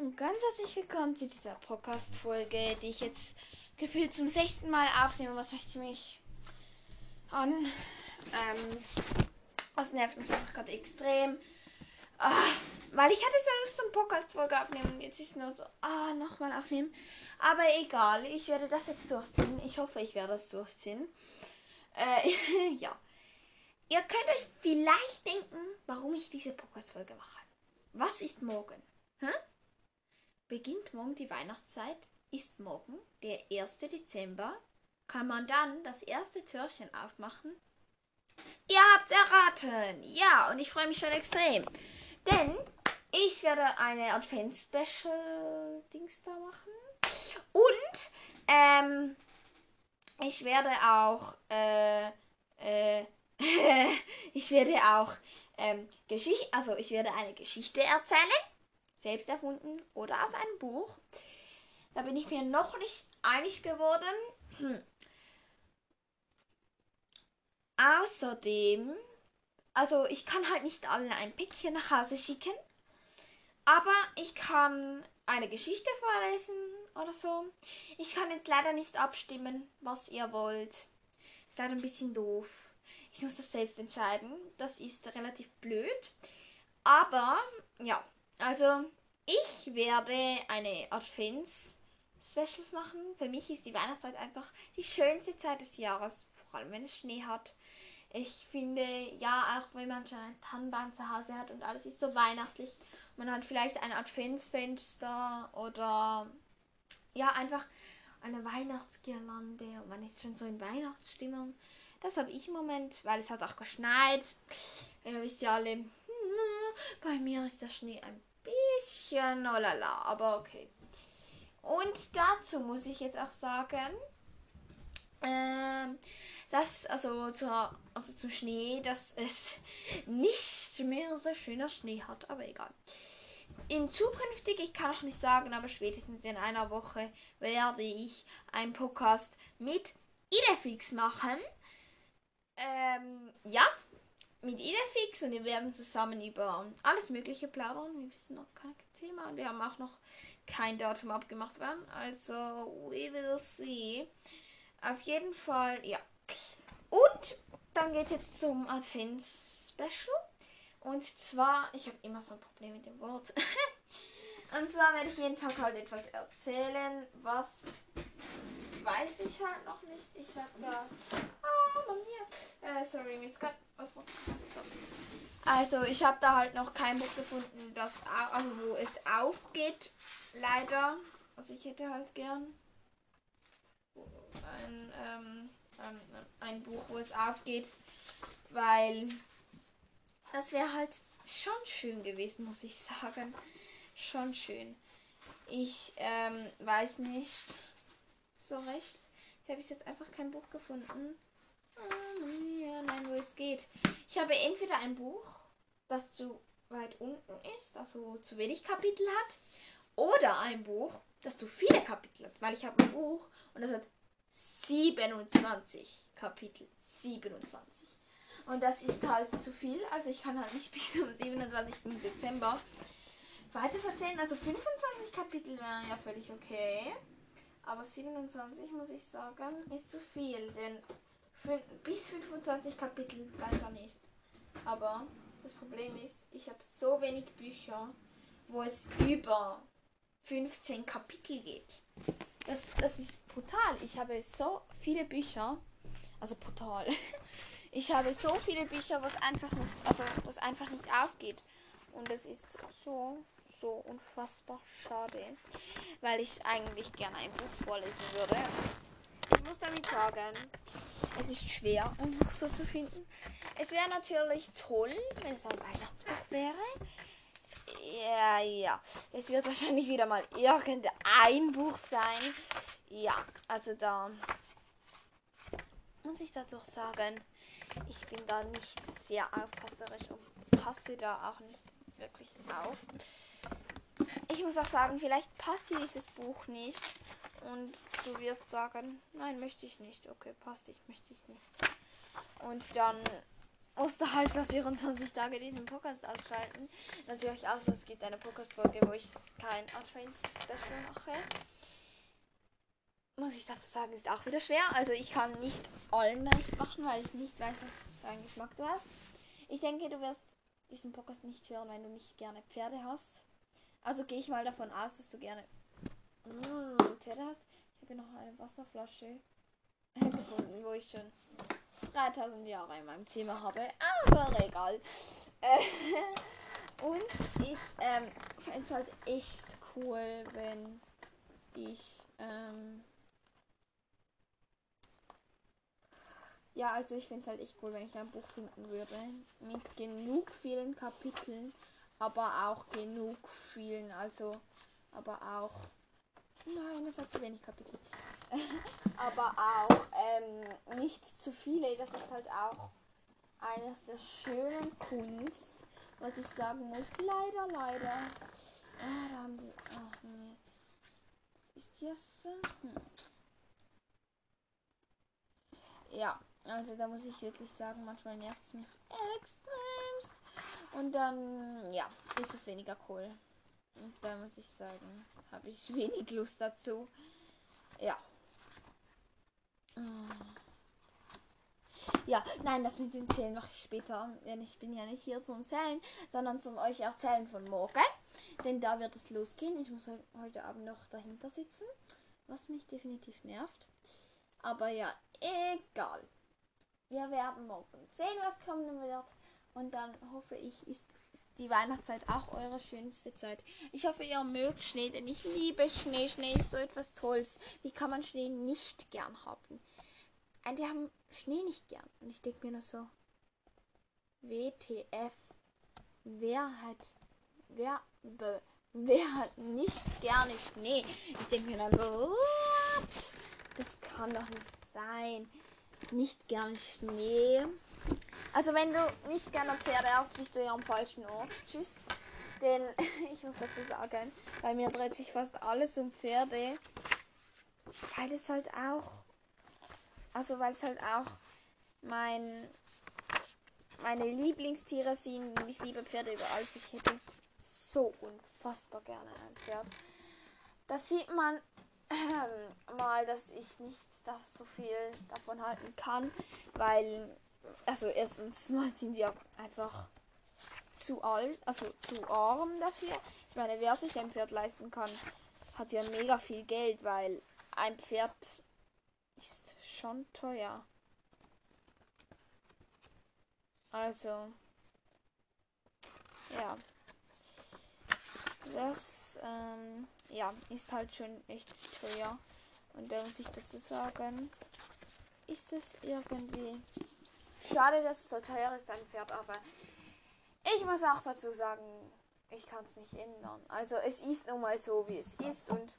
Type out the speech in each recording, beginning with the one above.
und ganz herzlich willkommen zu dieser Podcast-Folge, die ich jetzt gefühlt zum sechsten Mal aufnehme, was mich ziemlich an. Ähm, das nervt mich einfach gerade extrem. Ah, weil ich hatte so Lust zum Podcast-Folge aufnehmen und jetzt ist es nur so, ah, nochmal aufnehmen. Aber egal, ich werde das jetzt durchziehen. Ich hoffe, ich werde das durchziehen. Äh, ja. Ihr könnt euch vielleicht denken, warum ich diese Podcast-Folge mache. Was ist morgen? Hä? Beginnt morgen die Weihnachtszeit? Ist morgen der 1. Dezember? Kann man dann das erste Türchen aufmachen? Ihr habt's erraten! Ja, und ich freue mich schon extrem. Denn ich werde eine Advents-Special-Dings da machen. Und ähm, ich werde auch äh, äh, ich werde auch ähm, Geschichte, also ich werde eine Geschichte erzählen, selbst erfunden oder aus einem Buch. Da bin ich mir noch nicht einig geworden. Hm. Außerdem, also ich kann halt nicht allen ein Päckchen nach Hause schicken, aber ich kann eine Geschichte vorlesen oder so. Ich kann jetzt leider nicht abstimmen, was ihr wollt. Ist leider ein bisschen doof. Ich muss das selbst entscheiden. Das ist relativ blöd. Aber ja, also ich werde eine Advents Specials machen. Für mich ist die Weihnachtszeit einfach die schönste Zeit des Jahres, vor allem wenn es Schnee hat. Ich finde, ja, auch wenn man schon einen Tannenbaum zu Hause hat und alles ist so weihnachtlich, man hat vielleicht ein Adventsfenster oder ja, einfach eine Weihnachtsgirlande und man ist schon so in Weihnachtsstimmung. Das habe ich im Moment, weil es hat auch geschneit. Ihr wisst ja alle, bei mir ist der Schnee ein bisschen olala, aber okay. Und dazu muss ich jetzt auch sagen, ähm, dass, also, zur, also zum Schnee, dass es nicht mehr so schöner Schnee hat, aber egal. In zukünftig, ich kann auch nicht sagen, aber spätestens in einer Woche werde ich einen Podcast mit Idefix machen. Ähm, ja, mit Idefix und wir werden zusammen über alles Mögliche plaudern. Wir wissen noch kein Thema und wir haben auch noch kein Datum abgemacht werden. Also, we will see. Auf jeden Fall, ja. Und dann geht es jetzt zum Advents-Special. Und zwar, ich habe immer so ein Problem mit dem Wort. und zwar werde ich jeden Tag halt etwas erzählen, was weiß ich halt noch nicht. Ich habe da äh, sorry, Miss Scott. Achso. Also, ich habe da halt noch kein Buch gefunden, das, also wo es aufgeht. Leider. Also, ich hätte halt gern ein, ähm, ein Buch, wo es aufgeht, weil das wäre halt schon schön gewesen, muss ich sagen. Schon schön. Ich ähm, weiß nicht so recht. Ich habe jetzt einfach kein Buch gefunden. Nein, wo es geht. Ich habe entweder ein Buch, das zu weit unten ist, also zu wenig Kapitel hat, oder ein Buch, das zu viele Kapitel hat, weil ich habe ein Buch und das hat 27 Kapitel. 27. Und das ist halt zu viel, also ich kann halt nicht bis zum 27. Dezember weiter verzählen. Also 25 Kapitel wären ja völlig okay. Aber 27 muss ich sagen, ist zu viel, denn bis 25 Kapitel weiter nicht. Aber das Problem ist, ich habe so wenig Bücher, wo es über 15 Kapitel geht. Das, das ist brutal. Ich habe so viele Bücher. Also brutal. Ich habe so viele Bücher, was einfach nicht, also was einfach nicht aufgeht. Und es ist so, so unfassbar schade. Weil ich eigentlich gerne ein Buch vorlesen würde. Muss damit sagen, es ist schwer, ein Buch so zu finden. Es wäre natürlich toll, wenn es ein Weihnachtsbuch wäre. Ja, ja. Es wird wahrscheinlich wieder mal irgendein Buch sein. Ja, also da muss ich dazu sagen, ich bin da nicht sehr aufpasserisch und passe da auch nicht wirklich auf. Ich muss auch sagen, vielleicht passt dieses Buch nicht. Und du wirst sagen, nein, möchte ich nicht. Okay, passt, ich möchte ich nicht. Und dann musste halt für 24 Tage diesen Podcast ausschalten. Natürlich außer es gibt eine Podcast-Folge, wo ich kein Advents-Special mache. Muss ich dazu sagen, ist auch wieder schwer. Also ich kann nicht allen das machen, weil ich nicht weiß, was für einen Geschmack du hast. Ich denke, du wirst diesen Podcast nicht hören, wenn du nicht gerne Pferde hast. Also gehe ich mal davon aus, dass du gerne mm, Pferde hast. Ich habe hier noch eine Wasserflasche gefunden, wo ich schon 3000 Jahre in meinem Zimmer habe. Aber egal. Äh, und ich ähm, fände es halt echt cool, wenn ich. Ähm, ja, also ich finde es halt echt cool, wenn ich ein Buch finden würde. Mit genug vielen Kapiteln, aber auch genug vielen. Also, aber auch. Nein, das hat zu wenig Kapitel. aber auch ähm, nicht zu viele. Das ist halt auch eines der schönen Kunst, was ich sagen muss. Leider, leider. Ah, da haben die. Ach nee. Was ist das? Hm. Ja, also da muss ich wirklich sagen, manchmal nervt es mich extremst. Und dann, ja, ist es weniger cool. Und da muss ich sagen, habe ich wenig Lust dazu. Ja. Ja, nein, das mit dem Zählen mache ich später. Denn ich bin ja nicht hier zum Zählen, sondern zum euch erzählen von morgen. Denn da wird es losgehen. Ich muss heute Abend noch dahinter sitzen. Was mich definitiv nervt. Aber ja, egal. Wir werden morgen sehen, was kommen wird. Und dann hoffe ich, ist die Weihnachtszeit auch eure schönste Zeit. Ich hoffe, ihr mögt Schnee, denn ich liebe Schnee. Schnee ist so etwas Tolles. Wie kann man Schnee nicht gern haben? Die haben Schnee nicht gern. Und ich denke mir nur so, WTF, wer hat, wer, be, wer hat nicht gerne Schnee? Ich denke mir dann so, what? Das kann doch nicht sein. Nicht gern Schnee. Also wenn du nicht gerne Pferde hast, bist du ja am falschen Ort. Tschüss. Denn ich muss dazu sagen, bei mir dreht sich fast alles um Pferde. Weil es halt auch. Also weil es halt auch mein meine Lieblingstiere sind. Ich liebe Pferde über alles. Ich hätte so unfassbar gerne ein Pferd. Das sieht man ähm, mal, dass ich nicht da so viel davon halten kann, weil also erstens mal sind wir einfach zu alt, also zu arm dafür. Ich meine, wer sich ein Pferd leisten kann, hat ja mega viel Geld, weil ein Pferd ist schon teuer. Also, ja. Das, ähm, ja, ist halt schon echt teuer. Und da muss ich dazu sagen, ist es irgendwie Schade, dass es so teuer ist, ein Pferd, aber ich muss auch dazu sagen, ich kann es nicht ändern. Also es ist nun mal so, wie es ist und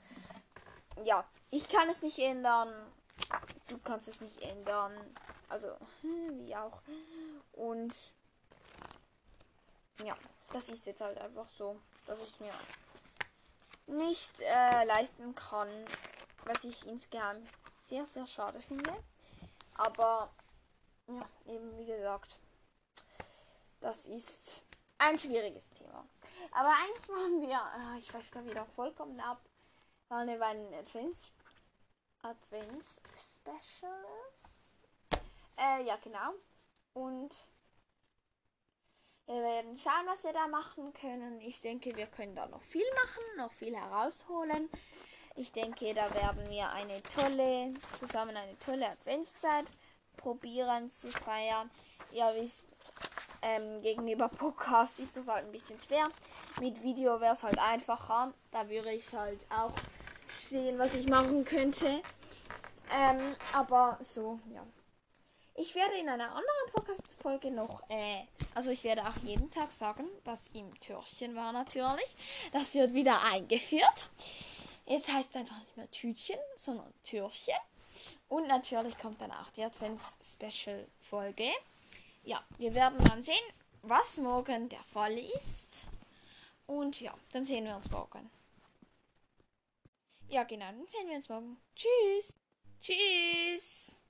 ja, ich kann es nicht ändern. Du kannst es nicht ändern. Also, wie auch. Und ja, das ist jetzt halt einfach so, dass ich es mir nicht äh, leisten kann, was ich insgeheim sehr, sehr schade finde. Aber ja, eben wie gesagt, das ist ein schwieriges Thema. Aber eigentlich machen wir, äh, ich schweife da wieder vollkommen ab, weil wir ein Advents, Advents Specials. Äh, ja, genau. Und wir werden schauen, was wir da machen können. Ich denke, wir können da noch viel machen, noch viel herausholen. Ich denke, da werden wir eine tolle, zusammen eine tolle Adventszeit probieren zu feiern. Ihr wisst, ähm, gegenüber Podcast ist das halt ein bisschen schwer. Mit Video wäre es halt einfacher. Da würde ich halt auch sehen, was ich machen könnte. Ähm, aber so, ja. Ich werde in einer anderen Podcast-Folge noch, äh, also ich werde auch jeden Tag sagen, was im Türchen war natürlich. Das wird wieder eingeführt. Jetzt heißt es einfach nicht mehr Tütchen, sondern Türchen. Und natürlich kommt dann auch die Advents-Special-Folge. Ja, wir werden dann sehen, was morgen der Fall ist. Und ja, dann sehen wir uns morgen. Ja, genau, dann sehen wir uns morgen. Tschüss. Tschüss.